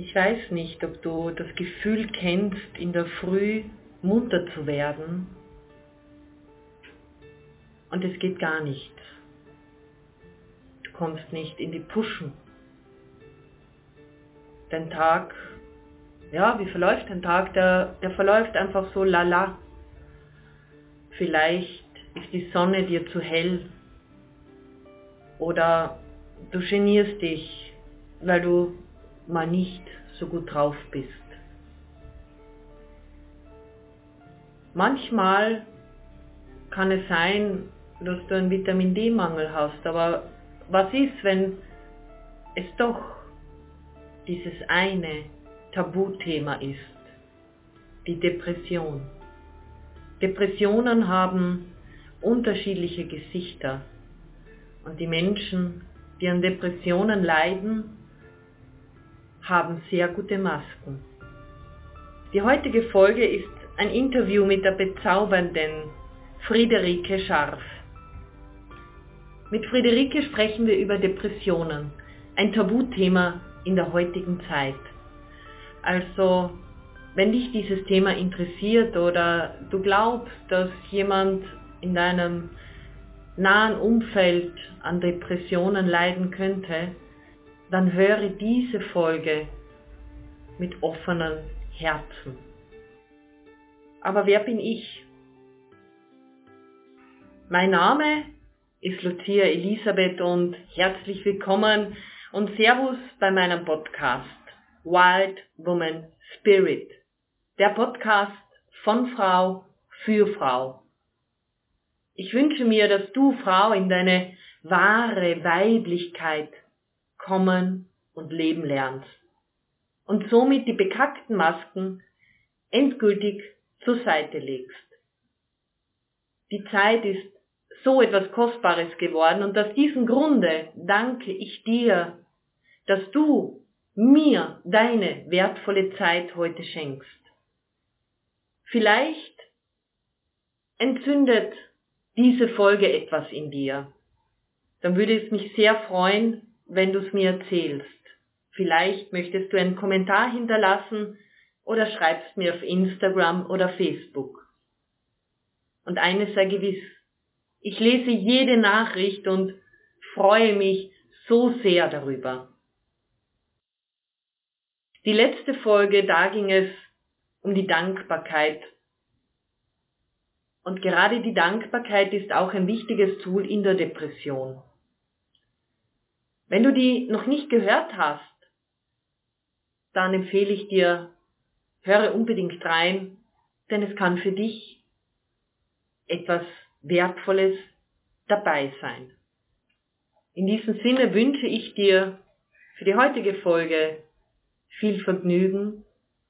Ich weiß nicht, ob du das Gefühl kennst, in der Früh munter zu werden und es geht gar nicht. Du kommst nicht in die Puschen. Dein Tag, ja, wie verläuft dein Tag? Der, der verläuft einfach so lala. Vielleicht ist die Sonne dir zu hell oder du genierst dich, weil du mal nicht so gut drauf bist. Manchmal kann es sein, dass du einen Vitamin D-Mangel hast, aber was ist, wenn es doch dieses eine Tabuthema ist, die Depression. Depressionen haben unterschiedliche Gesichter und die Menschen, die an Depressionen leiden, haben sehr gute Masken. Die heutige Folge ist ein Interview mit der bezaubernden Friederike Scharf. Mit Friederike sprechen wir über Depressionen, ein Tabuthema in der heutigen Zeit. Also, wenn dich dieses Thema interessiert oder du glaubst, dass jemand in deinem nahen Umfeld an Depressionen leiden könnte, dann höre diese Folge mit offenen Herzen. Aber wer bin ich? Mein Name ist Lucia Elisabeth und herzlich willkommen und Servus bei meinem Podcast Wild Woman Spirit. Der Podcast von Frau für Frau. Ich wünsche mir, dass du, Frau, in deine wahre Weiblichkeit kommen und leben lernst und somit die bekackten Masken endgültig zur Seite legst. Die Zeit ist so etwas Kostbares geworden und aus diesem Grunde danke ich dir, dass du mir deine wertvolle Zeit heute schenkst. Vielleicht entzündet diese Folge etwas in dir. Dann würde es mich sehr freuen, wenn du es mir erzählst. Vielleicht möchtest du einen Kommentar hinterlassen oder schreibst mir auf Instagram oder Facebook. Und eines sei gewiss, ich lese jede Nachricht und freue mich so sehr darüber. Die letzte Folge, da ging es um die Dankbarkeit. Und gerade die Dankbarkeit ist auch ein wichtiges Tool in der Depression. Wenn du die noch nicht gehört hast, dann empfehle ich dir, höre unbedingt rein, denn es kann für dich etwas Wertvolles dabei sein. In diesem Sinne wünsche ich dir für die heutige Folge viel Vergnügen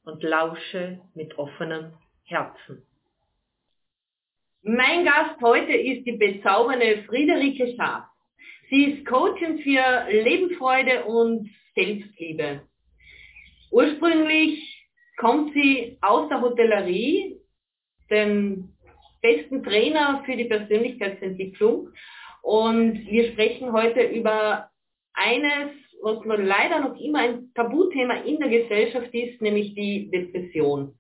und lausche mit offenem Herzen. Mein Gast heute ist die bezaubernde Friederike Schaaf. Sie ist Coachin für Lebensfreude und Selbstliebe. Ursprünglich kommt sie aus der Hotellerie, dem besten Trainer für die Persönlichkeitsentwicklung. Und wir sprechen heute über eines, was leider noch immer ein Tabuthema in der Gesellschaft ist, nämlich die Depression.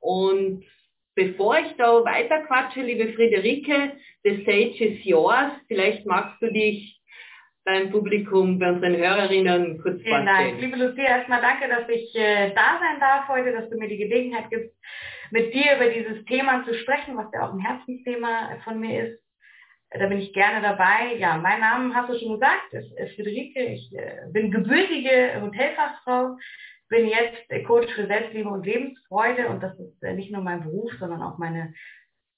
Und bevor ich da weiter quatsche, liebe Friederike, the stage is yours. Vielleicht magst du dich beim Publikum, bei unseren Hörerinnen kurz Vielen Dank. Liebe Lucia, erstmal danke, dass ich äh, da sein darf heute, dass du mir die Gelegenheit gibst, mit dir über dieses Thema zu sprechen, was ja auch ein Herzensthema von mir ist. Da bin ich gerne dabei. Ja, mein Name hast du schon gesagt, ist, ist Friederike. Ich äh, bin gebürtige Hotelfachfrau, bin jetzt Coach für Selbstliebe und Lebensfreude und das ist äh, nicht nur mein Beruf, sondern auch meine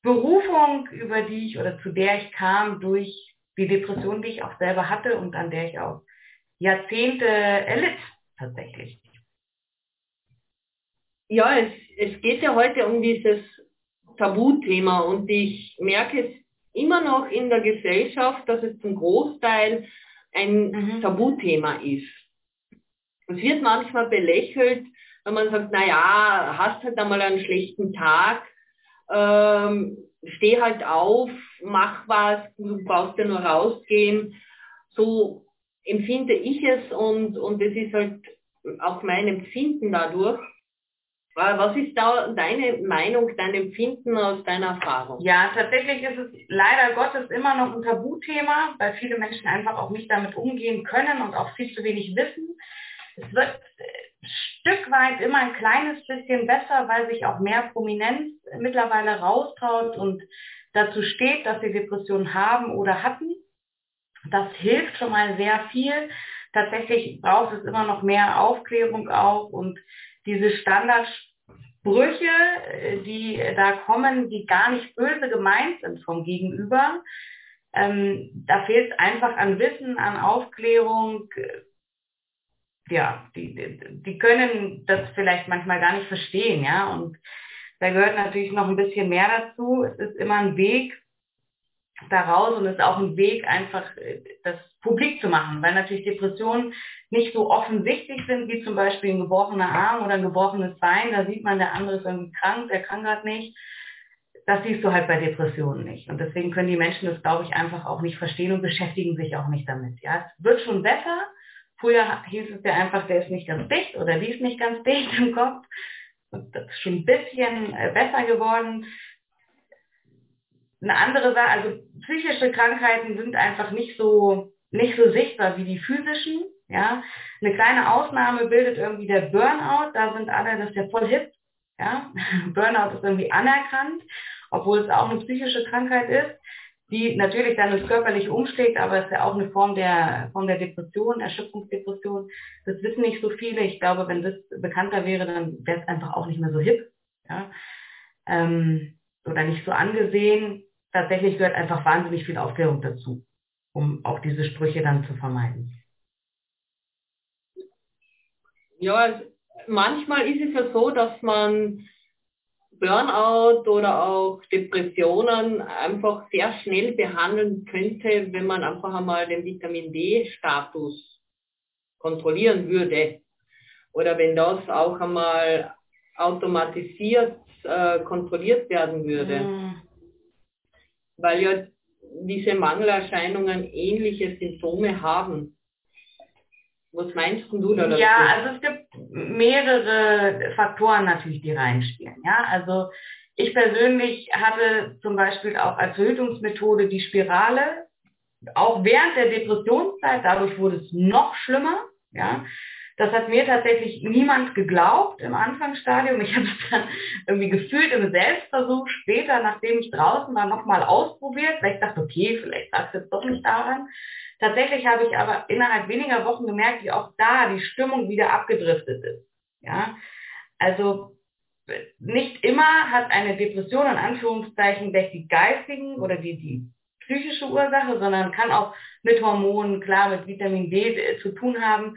Berufung, über die ich oder zu der ich kam durch die Depression, die ich auch selber hatte und an der ich auch Jahrzehnte erlitt tatsächlich. Ja, es, es geht ja heute um dieses Tabuthema und ich merke es immer noch in der Gesellschaft, dass es zum Großteil ein mhm. Tabuthema ist. Es wird manchmal belächelt, wenn man sagt, naja, hast halt einmal einen schlechten Tag, ähm, steh halt auf, mach was, du brauchst ja nur rausgehen. So empfinde ich es und, und es ist halt auch mein Empfinden dadurch. Was ist da deine Meinung, dein Empfinden aus deiner Erfahrung? Ja, tatsächlich ist es leider Gottes immer noch ein Tabuthema, weil viele Menschen einfach auch nicht damit umgehen können und auch viel zu wenig wissen. Es wird Stück weit immer ein kleines bisschen besser, weil sich auch mehr Prominenz mittlerweile raustraut und dazu steht, dass sie Depressionen haben oder hatten. Das hilft schon mal sehr viel. Tatsächlich braucht es immer noch mehr Aufklärung auch und diese Standardsprüche, die da kommen, die gar nicht böse gemeint sind vom Gegenüber. Ähm, da fehlt es einfach an Wissen, an Aufklärung. Ja, die, die, die können das vielleicht manchmal gar nicht verstehen, ja. Und da gehört natürlich noch ein bisschen mehr dazu. Es ist immer ein Weg daraus und es ist auch ein Weg, einfach äh, das publik zu machen, weil natürlich Depressionen nicht so offensichtlich sind, wie zum Beispiel ein gebrochener Arm oder ein gebrochenes Bein. Da sieht man, der andere ist irgendwie krank, der kann gerade nicht. Das siehst du halt bei Depressionen nicht. Und deswegen können die Menschen das, glaube ich, einfach auch nicht verstehen und beschäftigen sich auch nicht damit. Ja, es wird schon besser. Früher hieß es ja einfach, der ist nicht ganz dicht oder die ist nicht ganz dicht im Kopf. Das ist schon ein bisschen äh, besser geworden. Eine andere Sache, also psychische Krankheiten sind einfach nicht so nicht so sichtbar wie die physischen. Ja, eine kleine Ausnahme bildet irgendwie der Burnout. Da sind alle, das ist ja voll hip. Ja, Burnout ist irgendwie anerkannt, obwohl es auch eine psychische Krankheit ist, die natürlich dann das körperlich umschlägt, aber es ist ja auch eine Form der, Form der Depression, Erschöpfungsdepression. Das wissen nicht so viele. Ich glaube, wenn das bekannter wäre, dann wäre es einfach auch nicht mehr so hip. Ja, ähm, oder nicht so angesehen. Tatsächlich gehört einfach wahnsinnig viel Aufklärung dazu um auch diese Sprüche dann zu vermeiden? Ja, manchmal ist es ja so, dass man Burnout oder auch Depressionen einfach sehr schnell behandeln könnte, wenn man einfach einmal den Vitamin D-Status kontrollieren würde. Oder wenn das auch einmal automatisiert äh, kontrolliert werden würde. Mhm. Weil ja diese Mangelerscheinungen ähnliche Symptome haben. Was meinst du dazu? Ja, also es gibt mehrere Faktoren natürlich, die reinspielen. Ja, also ich persönlich hatte zum Beispiel auch als Verhütungsmethode die Spirale, auch während der Depressionszeit, dadurch wurde es noch schlimmer. Ja, das hat mir tatsächlich niemand geglaubt im Anfangsstadium. Ich habe es dann irgendwie gefühlt im Selbstversuch später, nachdem ich draußen war, nochmal ausprobiert, weil ich dachte, okay, vielleicht lag es jetzt doch nicht daran. Tatsächlich habe ich aber innerhalb weniger Wochen gemerkt, wie auch da die Stimmung wieder abgedriftet ist. Ja, also nicht immer hat eine Depression in Anführungszeichen die geistigen oder die, die psychische Ursache, sondern kann auch mit Hormonen, klar, mit Vitamin D äh, zu tun haben.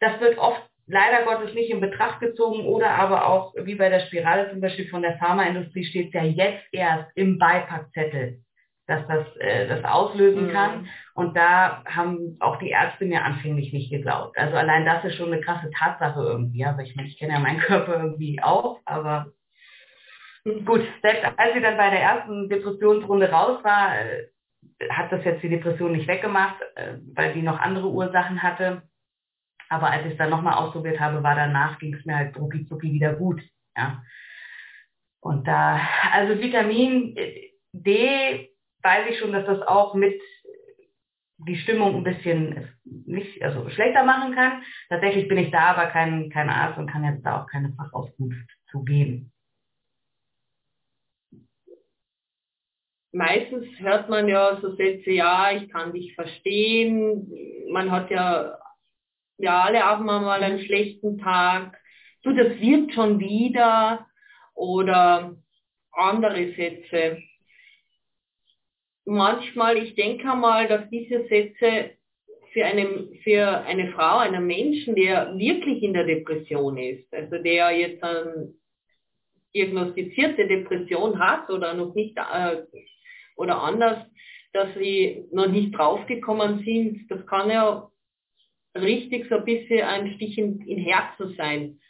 Das wird oft leider Gottes nicht in Betracht gezogen oder aber auch, wie bei der Spirale zum Beispiel von der Pharmaindustrie, steht ja jetzt erst im Beipackzettel, dass das äh, das auslösen mhm. kann. Und da haben auch die Ärzte mir anfänglich nicht geglaubt. Also allein das ist schon eine krasse Tatsache irgendwie. Aber ich meine, ich kenne ja meinen Körper irgendwie auch, aber gut, selbst als sie dann bei der ersten Depressionsrunde raus war, äh, hat das jetzt die Depression nicht weggemacht, äh, weil die noch andere Ursachen hatte. Aber als ich es dann nochmal ausprobiert habe, war danach, ging es mir halt rucki zucki wieder gut. Ja. Und da, also Vitamin D, weiß ich schon, dass das auch mit die Stimmung ein bisschen nicht, also schlechter machen kann. Tatsächlich bin ich da aber kein, kein Arzt und kann jetzt da auch keine Fachauskunft zu geben. Meistens hört man ja so Sätze, ja, ich kann dich verstehen. Man hat ja ja, alle haben mal einen schlechten Tag, du, das wird schon wieder oder andere Sätze. Manchmal, ich denke mal, dass diese Sätze für eine, für eine Frau, einen Menschen, der wirklich in der Depression ist, also der jetzt eine diagnostizierte Depression hat oder noch nicht äh, oder anders, dass sie noch nicht draufgekommen sind, das kann ja richtig so ein bisschen ein Stich in, in Herzen sein.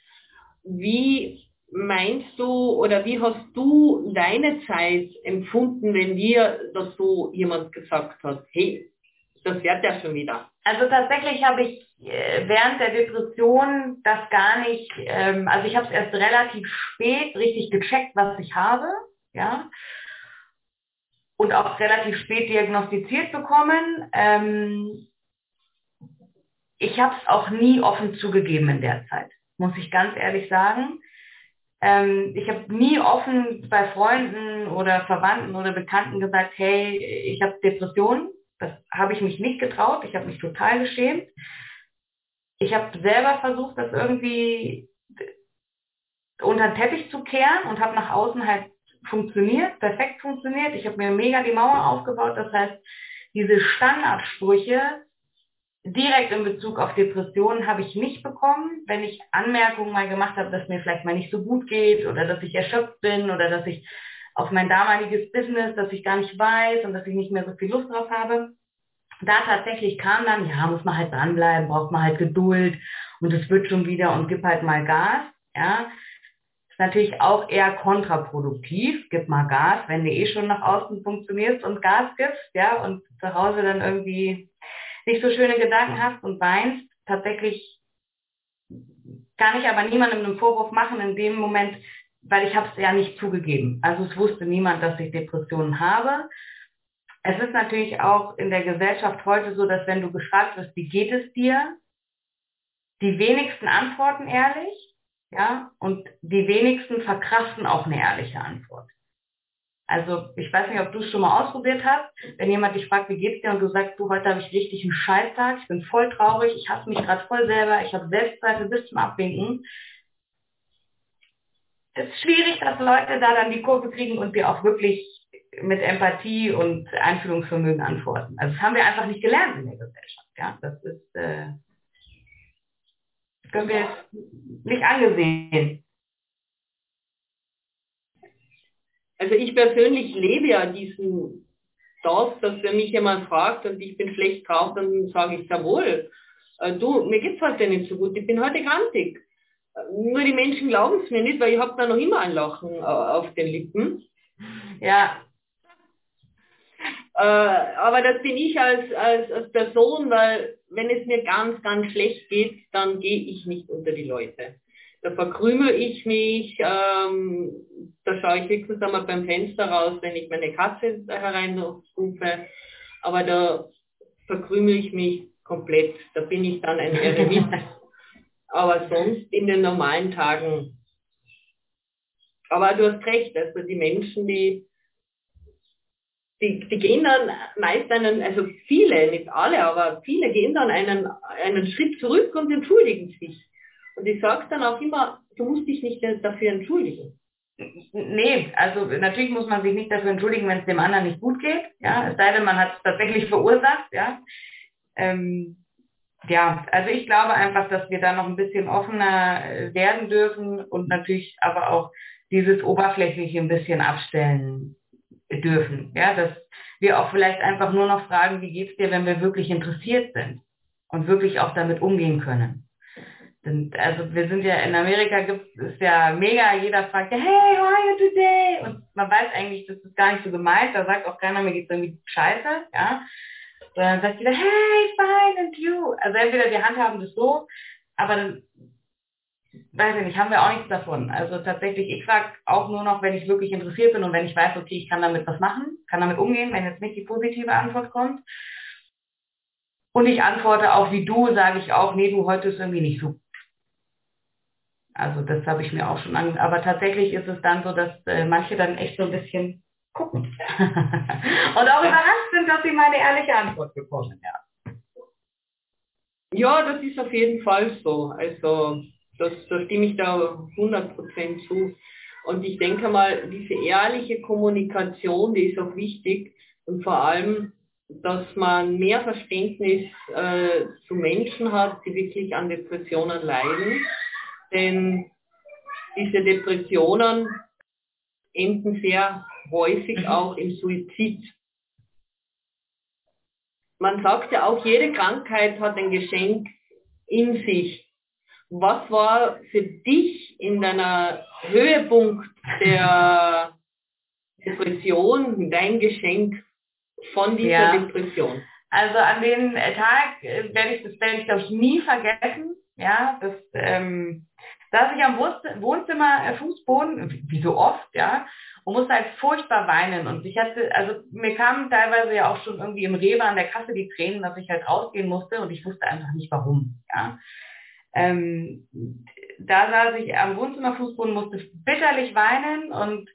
Wie meinst du oder wie hast du deine Zeit empfunden, wenn dir das so jemand gesagt hat, hey, das wird ja schon wieder. Also tatsächlich habe ich äh, während der Depression das gar nicht, ähm, also ich habe es erst relativ spät richtig gecheckt, was ich habe, ja, und auch relativ spät diagnostiziert bekommen. Ähm, ich habe es auch nie offen zugegeben in der Zeit, muss ich ganz ehrlich sagen. Ähm, ich habe nie offen bei Freunden oder Verwandten oder Bekannten gesagt, hey, ich habe Depressionen. Das habe ich mich nicht getraut. Ich habe mich total geschämt. Ich habe selber versucht, das irgendwie unter den Teppich zu kehren und habe nach außen halt funktioniert, perfekt funktioniert. Ich habe mir mega die Mauer aufgebaut. Das heißt, diese Standardsprüche direkt in Bezug auf Depressionen habe ich nicht bekommen. Wenn ich Anmerkungen mal gemacht habe, dass mir vielleicht mal nicht so gut geht oder dass ich erschöpft bin oder dass ich auf mein damaliges Business, dass ich gar nicht weiß und dass ich nicht mehr so viel Lust drauf habe. Da tatsächlich kam dann, ja, muss man halt dranbleiben, braucht man halt Geduld und es wird schon wieder und gib halt mal Gas. Ja, ist natürlich auch eher kontraproduktiv. Gib mal Gas, wenn du eh schon nach außen funktionierst und Gas gibst, ja, und zu Hause dann irgendwie nicht so schöne Gedanken hast und weinst. Tatsächlich kann ich aber niemandem einen Vorwurf machen in dem Moment, weil ich habe es ja nicht zugegeben. Also es wusste niemand, dass ich Depressionen habe. Es ist natürlich auch in der Gesellschaft heute so, dass wenn du gefragt wirst, wie geht es dir, die wenigsten antworten ehrlich ja, und die wenigsten verkraften auch eine ehrliche Antwort. Also ich weiß nicht, ob du es schon mal ausprobiert hast, wenn jemand dich fragt, wie geht's dir und du sagst, du, heute habe ich richtig einen Scheißtag, ich bin voll traurig, ich hasse mich gerade voll selber, ich habe Selbstzweifel bis zum Abwinken. Es ist schwierig, dass Leute da dann die Kurve kriegen und dir auch wirklich mit Empathie und Einfühlungsvermögen antworten. Also das haben wir einfach nicht gelernt in der Gesellschaft. Ja, das ist äh, können wir jetzt nicht angesehen. Also ich persönlich lebe ja diesen das, dass wenn mich jemand fragt und ich bin schlecht drauf, dann sage ich jawohl. Äh, du, mir geht's heute nicht so gut, ich bin heute grantig. Nur die Menschen glauben es mir nicht, weil ich habe da noch immer ein Lachen äh, auf den Lippen. Ja. Äh, aber das bin ich als, als, als Person, weil wenn es mir ganz, ganz schlecht geht, dann gehe ich nicht unter die Leute. Da verkrümel ich mich, ähm, da schaue ich höchstens einmal beim Fenster raus, wenn ich meine Katze hereinrufe, aber da verkrümel ich mich komplett. Da bin ich dann ein Eremit. aber sonst in den normalen Tagen. Aber du hast recht, also die Menschen, die die, die gehen dann meist einen, also viele, nicht alle, aber viele gehen dann einen, einen Schritt zurück und entschuldigen sich. Und ich sage dann auch immer, du musst dich nicht dafür entschuldigen. Nee, also natürlich muss man sich nicht dafür entschuldigen, wenn es dem anderen nicht gut geht. Ja, es sei denn, man hat es tatsächlich verursacht. Ja, ähm, ja, also ich glaube einfach, dass wir da noch ein bisschen offener äh, werden dürfen und natürlich aber auch dieses Oberflächliche ein bisschen abstellen dürfen. Ja, dass wir auch vielleicht einfach nur noch fragen, wie geht's dir, wenn wir wirklich interessiert sind und wirklich auch damit umgehen können. Denn, also wir sind ja in Amerika gibt es ja mega, jeder fragt ja, hey, how are you today? Und man weiß eigentlich, das ist gar nicht so gemeint, da sagt auch keiner, mir geht's irgendwie scheiße, ja. Sondern sagt jeder, hey, fine and you. Also entweder wir handhaben das so, aber dann weiß ich nicht, haben wir auch nichts davon. Also tatsächlich, ich frage auch nur noch, wenn ich wirklich interessiert bin und wenn ich weiß, okay, ich kann damit was machen, kann damit umgehen, wenn jetzt nicht die positive Antwort kommt. Und ich antworte auch wie du, sage ich auch, nee, du heute ist irgendwie nicht so. Also das habe ich mir auch schon an. Aber tatsächlich ist es dann so, dass äh, manche dann echt so ein bisschen gucken. und auch überrascht sind, dass sie meine ehrliche Antwort bekommen, ja. Ja, das ist auf jeden Fall so. Also das, da stimme ich da 100% zu. Und ich denke mal, diese ehrliche Kommunikation, die ist auch wichtig und vor allem, dass man mehr Verständnis äh, zu Menschen hat, die wirklich an Depressionen leiden. Denn diese Depressionen enden sehr häufig mhm. auch im Suizid. Man sagt ja auch, jede Krankheit hat ein Geschenk in sich was war für dich in deiner Höhepunkt der Depression dein Geschenk von dieser ja. Depression? Also an den Tag äh, werde ich das werde ich glaube ich nie vergessen. Ja, das ähm, saß ich am Wohnzimmer äh, Fußboden, wie so oft, ja, und musste halt furchtbar weinen. Und ich hatte, also mir kamen teilweise ja auch schon irgendwie im Rewe an der Kasse die Tränen, dass ich halt rausgehen musste und ich wusste einfach nicht warum. Ja. Ähm, da saß ich am Wohnzimmerfußboden, musste bitterlich weinen und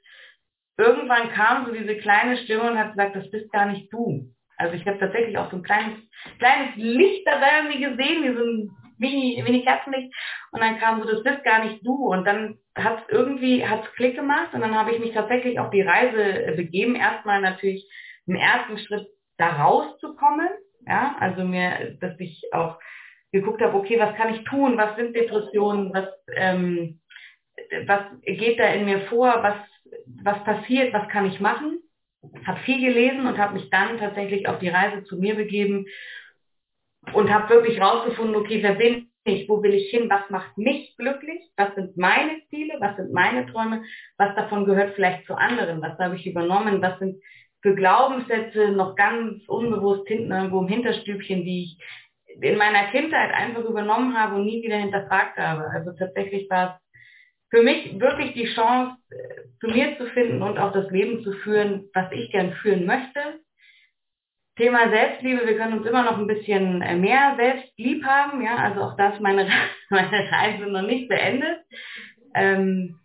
irgendwann kam so diese kleine Stimme und hat gesagt, das bist gar nicht du. Also ich habe tatsächlich auch so ein kleines, kleines Licht da irgendwie gesehen, wie so ein Mini, Mini Kerzenlicht. Und dann kam so, das bist gar nicht du. Und dann hat es irgendwie, hat es Klick gemacht und dann habe ich mich tatsächlich auf die Reise begeben. Erstmal natürlich im ersten Schritt da rauszukommen. Ja, also mir, dass ich auch geguckt habe, okay, was kann ich tun? Was sind Depressionen? Was, ähm, was geht da in mir vor? Was, was passiert? Was kann ich machen? Habe viel gelesen und habe mich dann tatsächlich auf die Reise zu mir begeben und habe wirklich rausgefunden, okay, wer bin ich, wo will ich hin, was macht mich glücklich, was sind meine Ziele, was sind meine Träume, was davon gehört vielleicht zu anderen, was habe ich übernommen, was sind für Glaubenssätze noch ganz unbewusst hinten irgendwo im Hinterstübchen, die ich in meiner Kindheit einfach übernommen habe und nie wieder hinterfragt habe. Also tatsächlich war es für mich wirklich die Chance, zu mir zu finden und auch das Leben zu führen, was ich gern führen möchte. Thema Selbstliebe, wir können uns immer noch ein bisschen äh, mehr selbstlieb haben, ja, also auch das meine, meine Reise noch nicht beendet. Ähm,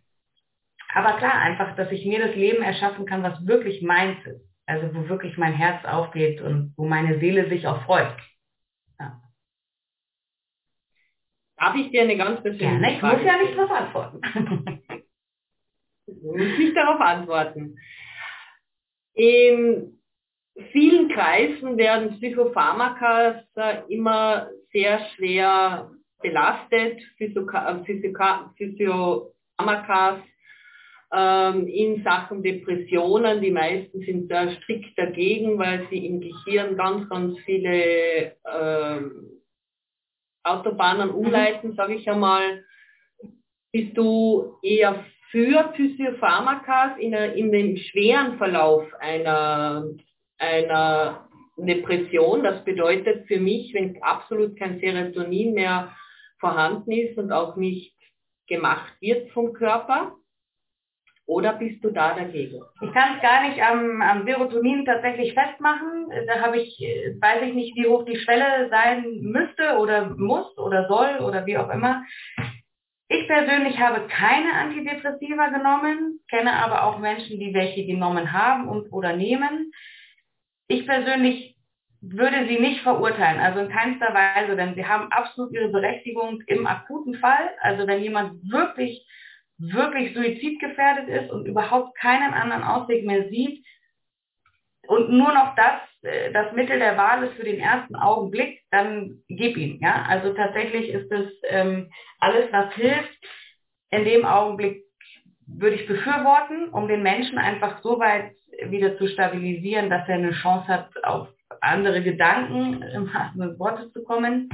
aber klar, einfach, dass ich mir das Leben erschaffen kann, was wirklich meins ist. Also wo wirklich mein Herz aufgeht und wo meine Seele sich auch freut. Ja. Habe ich dir eine ganz persönliche Gerne, ich Frage muss ja nicht darauf antworten. ich muss nicht darauf antworten. In vielen Kreisen werden Psychopharmaka immer sehr schwer belastet, Physiopharmaka ähm, in Sachen Depressionen. Die meisten sind da strikt dagegen, weil sie im Gehirn ganz, ganz viele ähm, Autobahnen mhm. umleiten, sage ich einmal. Bist du eher für Physiopharmaka in, in dem schweren Verlauf einer einer Depression. Das bedeutet für mich, wenn absolut kein Serotonin mehr vorhanden ist und auch nicht gemacht wird vom Körper, oder bist du da dagegen? Ich kann es gar nicht am, am Serotonin tatsächlich festmachen. Da habe ich, weiß ich nicht, wie hoch die Schwelle sein müsste oder muss oder soll oder wie auch immer. Ich persönlich habe keine Antidepressiva genommen, kenne aber auch Menschen, die welche genommen haben und oder nehmen ich persönlich würde sie nicht verurteilen, also in keinster Weise, denn sie haben absolut ihre Berechtigung im akuten Fall. Also wenn jemand wirklich, wirklich suizidgefährdet ist und überhaupt keinen anderen Ausweg mehr sieht und nur noch das, äh, das Mittel der Wahl ist für den ersten Augenblick, dann gib ihn. Ja? Also tatsächlich ist es ähm, alles, was hilft, in dem Augenblick würde ich befürworten, um den Menschen einfach so weit wieder zu stabilisieren, dass er eine Chance hat, auf andere Gedanken im wahrsten Wortes zu kommen.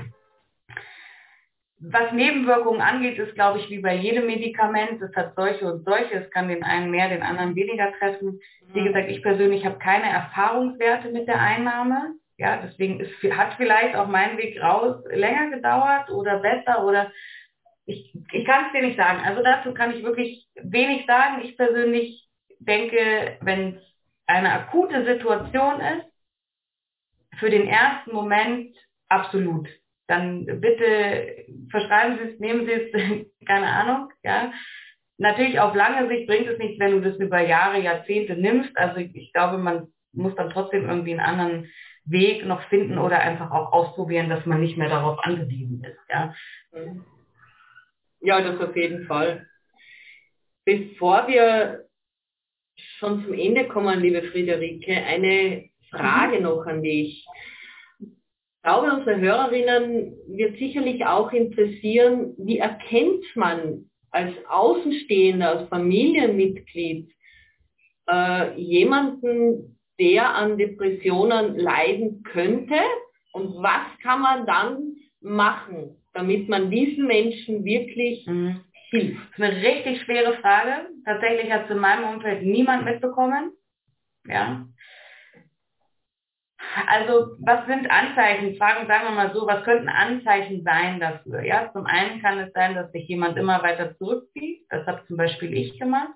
Was Nebenwirkungen angeht, ist, glaube ich, wie bei jedem Medikament. Es hat solche und solche. Es kann den einen mehr, den anderen weniger treffen. Wie gesagt, ich persönlich habe keine Erfahrungswerte mit der Einnahme. Ja, deswegen ist, hat vielleicht auch mein Weg raus länger gedauert oder besser oder ich, ich kann es dir nicht sagen. Also dazu kann ich wirklich wenig sagen. Ich persönlich denke, wenn es eine akute Situation ist, für den ersten Moment absolut. Dann bitte verschreiben Sie es, nehmen Sie es, keine Ahnung, ja. Natürlich auf lange Sicht bringt es nichts, wenn du das über Jahre, Jahrzehnte nimmst. Also ich, glaube, man muss dann trotzdem irgendwie einen anderen Weg noch finden oder einfach auch ausprobieren, dass man nicht mehr darauf angewiesen ist. Ja, ja das auf jeden Fall. Bevor wir schon zum Ende kommen, liebe Friederike, eine Frage mhm. noch an dich. Ich glaube, unsere Hörerinnen wird sicherlich auch interessieren, wie erkennt man als Außenstehender, als Familienmitglied äh, jemanden, der an Depressionen leiden könnte und was kann man dann machen, damit man diesen Menschen wirklich mhm hilft? Das ist eine richtig schwere Frage. Tatsächlich hat es in meinem Umfeld niemand mitbekommen. Ja. Also was sind Anzeichen? Fragen, sagen wir mal so, was könnten Anzeichen sein dafür? Ja, zum einen kann es sein, dass sich jemand immer weiter zurückzieht. Das habe zum Beispiel ich gemacht.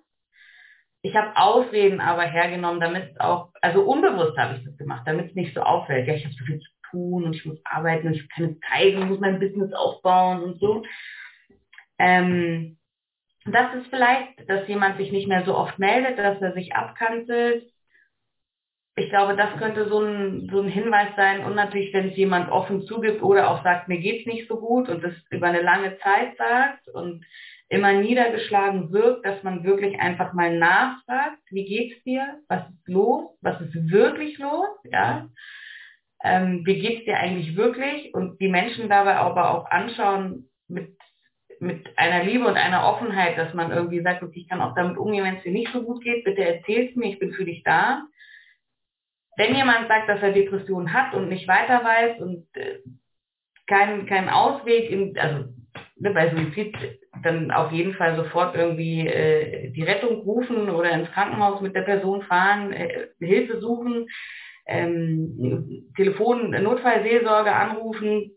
Ich habe Ausreden aber hergenommen, damit es auch, also unbewusst habe ich das gemacht, damit es nicht so auffällt. Ja, ich habe so viel zu tun und ich muss arbeiten und ich keine Zeit und muss mein Business aufbauen und so. Ähm, das ist vielleicht, dass jemand sich nicht mehr so oft meldet, dass er sich abkanzelt, ich glaube, das könnte so ein, so ein Hinweis sein. Und natürlich, wenn es jemand offen zugibt oder auch sagt, mir geht's nicht so gut und das über eine lange Zeit sagt und immer niedergeschlagen wirkt, dass man wirklich einfach mal nachfragt, wie geht's dir? Was ist los? Was ist wirklich los? Ja. Ähm, wie geht's dir eigentlich wirklich? Und die Menschen dabei aber auch anschauen mit, mit einer Liebe und einer Offenheit, dass man irgendwie sagt, okay, ich kann auch damit umgehen, wenn es dir nicht so gut geht, bitte erzähl's mir, ich bin für dich da. Wenn jemand sagt, dass er Depressionen hat und nicht weiter weiß und äh, keinen kein Ausweg, in, also ne, bei Suizid dann auf jeden Fall sofort irgendwie äh, die Rettung rufen oder ins Krankenhaus mit der Person fahren, äh, Hilfe suchen, ähm, Telefon, Notfallseelsorge anrufen,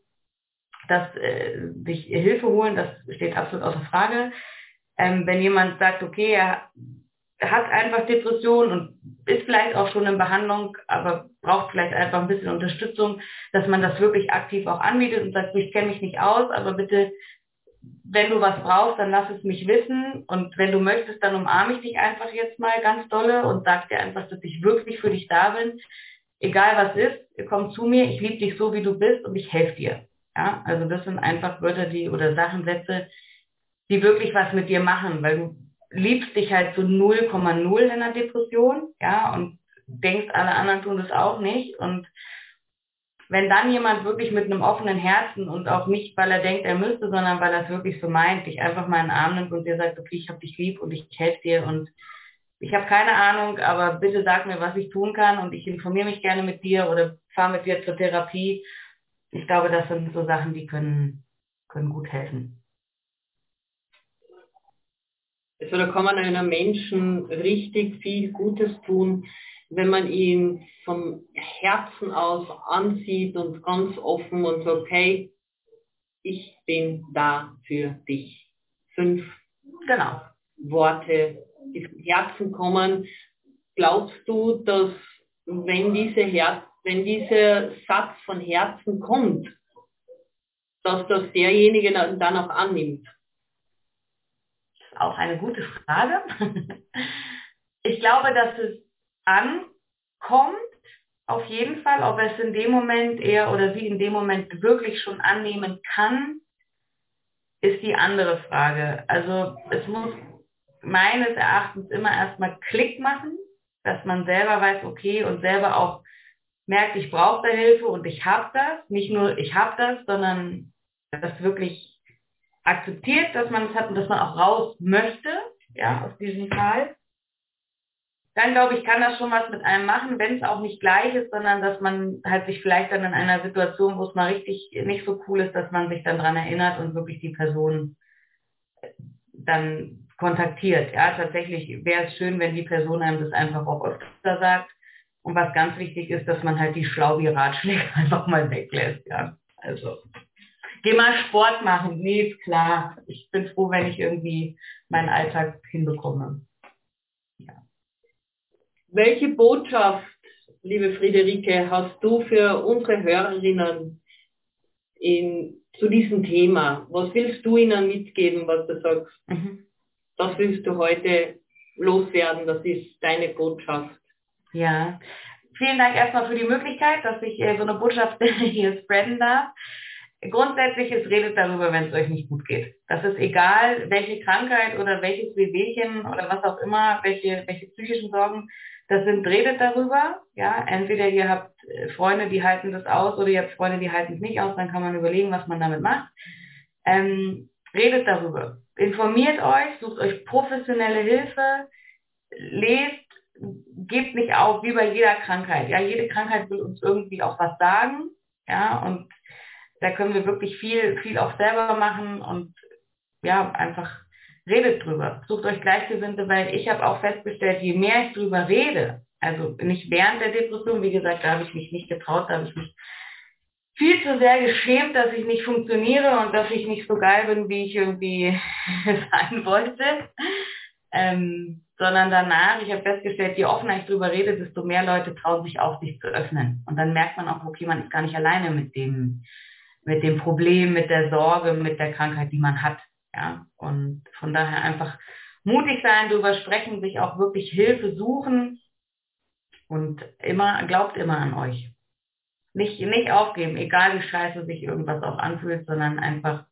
dass äh, sich Hilfe holen, das steht absolut außer Frage. Ähm, wenn jemand sagt, okay, er hat einfach Depressionen und ist vielleicht auch schon in Behandlung, aber braucht vielleicht einfach ein bisschen Unterstützung, dass man das wirklich aktiv auch anbietet und sagt, ich kenne mich nicht aus, aber bitte, wenn du was brauchst, dann lass es mich wissen und wenn du möchtest, dann umarme ich dich einfach jetzt mal ganz dolle und sag dir einfach, dass ich wirklich für dich da bin. Egal was ist, komm zu mir, ich liebe dich so, wie du bist und ich helfe dir. Ja, also das sind einfach Wörter, die oder Sachensätze, die wirklich was mit dir machen, weil du liebst dich halt so 0,0 in der Depression, ja, und denkst, alle anderen tun das auch nicht. Und wenn dann jemand wirklich mit einem offenen Herzen und auch nicht, weil er denkt, er müsste, sondern weil er es wirklich so meint, dich einfach mal in den Arm nimmt und dir sagt, okay, ich habe dich lieb und ich helfe dir und ich habe keine Ahnung, aber bitte sag mir, was ich tun kann und ich informiere mich gerne mit dir oder fahre mit dir zur Therapie. Ich glaube, das sind so Sachen, die können, können gut helfen. Also da kann man einem Menschen richtig viel Gutes tun, wenn man ihn vom Herzen aus ansieht und ganz offen und sagt, hey, ich bin da für dich. Fünf genau. Worte, die vom Herzen kommen. Glaubst du, dass wenn, diese Her wenn dieser Satz von Herzen kommt, dass das derjenige dann auch annimmt? auch eine gute Frage. Ich glaube, dass es ankommt, auf jeden Fall, ob es in dem Moment er oder sie in dem Moment wirklich schon annehmen kann, ist die andere Frage. Also es muss meines Erachtens immer erstmal Klick machen, dass man selber weiß, okay, und selber auch merkt, ich brauche da Hilfe und ich habe das. Nicht nur ich habe das, sondern das wirklich akzeptiert, dass man es hat und dass man auch raus möchte, ja, aus diesem Fall, dann glaube ich, kann das schon was mit einem machen, wenn es auch nicht gleich ist, sondern dass man halt sich vielleicht dann in einer Situation, wo es mal richtig nicht so cool ist, dass man sich dann dran erinnert und wirklich die Person dann kontaktiert. Ja, tatsächlich wäre es schön, wenn die Person einem das einfach auch öfter sagt. Und was ganz wichtig ist, dass man halt die schlau wie Ratschläge einfach mal weglässt. Ja, also geh mal Sport machen. Nee, ist klar. Ich bin froh, wenn ich irgendwie meinen Alltag hinbekomme. Ja. Welche Botschaft, liebe Friederike, hast du für unsere Hörerinnen in, zu diesem Thema? Was willst du ihnen mitgeben, was du sagst? Mhm. Das willst du heute loswerden, das ist deine Botschaft. Ja, vielen Dank erstmal für die Möglichkeit, dass ich äh, so eine Botschaft hier spreaden darf. Grundsätzlich ist, redet darüber, wenn es euch nicht gut geht. Das ist egal, welche Krankheit oder welches Wehwehchen oder was auch immer, welche, welche psychischen Sorgen das sind, redet darüber. Ja, entweder ihr habt äh, Freunde, die halten das aus oder ihr habt Freunde, die halten es nicht aus, dann kann man überlegen, was man damit macht. Ähm, redet darüber. Informiert euch, sucht euch professionelle Hilfe, lest, gebt nicht auf, wie bei jeder Krankheit. Ja, jede Krankheit will uns irgendwie auch was sagen. Ja, und da können wir wirklich viel, viel auch selber machen und ja, einfach redet drüber. Sucht euch Gleichgesinnte, weil ich habe auch festgestellt, je mehr ich drüber rede, Also nicht während der Depression, wie gesagt, da habe ich mich nicht getraut, da habe ich mich viel zu sehr geschämt, dass ich nicht funktioniere und dass ich nicht so geil bin, wie ich irgendwie sein wollte. Ähm, sondern danach, ich habe festgestellt, je offener ich darüber rede, desto mehr Leute trauen sich auf, sich zu öffnen. Und dann merkt man auch, okay, man ist gar nicht alleine mit dem, mit dem Problem, mit der Sorge, mit der Krankheit, die man hat. Ja, und von daher einfach mutig sein, darüber sprechen, sich auch wirklich Hilfe suchen und immer, glaubt immer an euch. Nicht, nicht aufgeben, egal wie scheiße sich irgendwas auch anfühlt, sondern einfach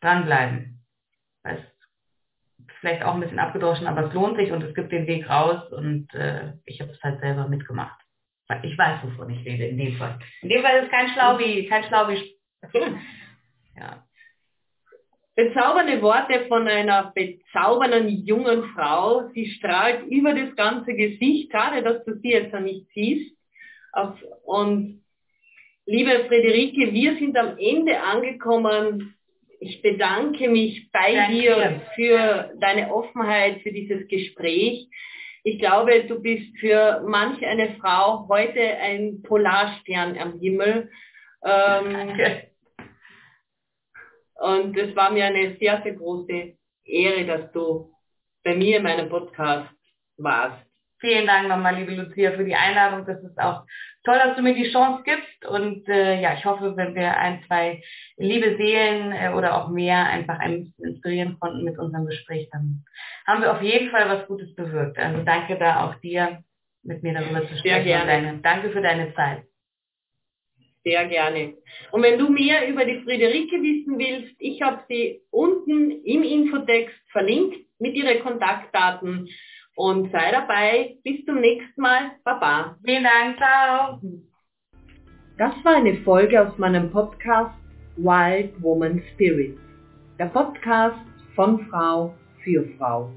dranbleiben. Ist vielleicht auch ein bisschen abgedroschen, aber es lohnt sich und es gibt den Weg raus und äh, ich habe es halt selber mitgemacht. Ich weiß, wovon ich rede, in dem Fall. In dem Fall ist kein Schlaubi, kein Schlaubi. ja. Bezaubernde Worte von einer bezaubernden jungen Frau. Sie strahlt über das ganze Gesicht. Schade, dass du sie jetzt noch nicht siehst. Und liebe Friederike, wir sind am Ende angekommen ich bedanke mich bei Danke. dir für deine Offenheit, für dieses Gespräch. Ich glaube, du bist für manch eine Frau heute ein Polarstern am Himmel. Ähm, und es war mir eine sehr, sehr große Ehre, dass du bei mir in meinem Podcast warst. Vielen Dank nochmal, liebe Lucia, für die Einladung. Das ist auch toll, dass du mir die Chance gibst. Und äh, ja, ich hoffe, wenn wir ein, zwei liebe Seelen äh, oder auch mehr einfach ein bisschen inspirieren konnten mit unserem Gespräch, dann haben wir auf jeden Fall was Gutes bewirkt. Also danke da auch dir, mit mir darüber zu sprechen. Sehr gerne. Deine, danke für deine Zeit. Sehr gerne. Und wenn du mehr über die Friederike wissen willst, ich habe sie unten im Infotext verlinkt mit ihren Kontaktdaten und sei dabei. Bis zum nächsten Mal. Baba. Vielen Dank. Ciao. Das war eine Folge aus meinem Podcast Wild Woman Spirit. Der Podcast von Frau für Frau.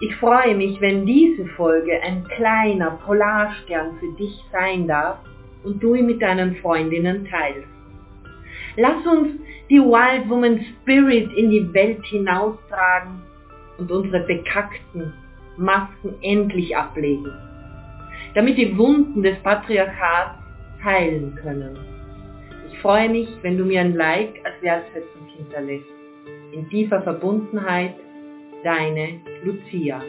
Ich freue mich, wenn diese Folge ein kleiner Polarstern für dich sein darf und du ihn mit deinen Freundinnen teilst. Lass uns die Wild Woman Spirit in die Welt hinaustragen und unsere bekackten, Masken endlich ablegen, damit die Wunden des Patriarchats heilen können. Ich freue mich, wenn du mir ein Like als Wertschätzung hinterlässt. In tiefer Verbundenheit, deine Lucia.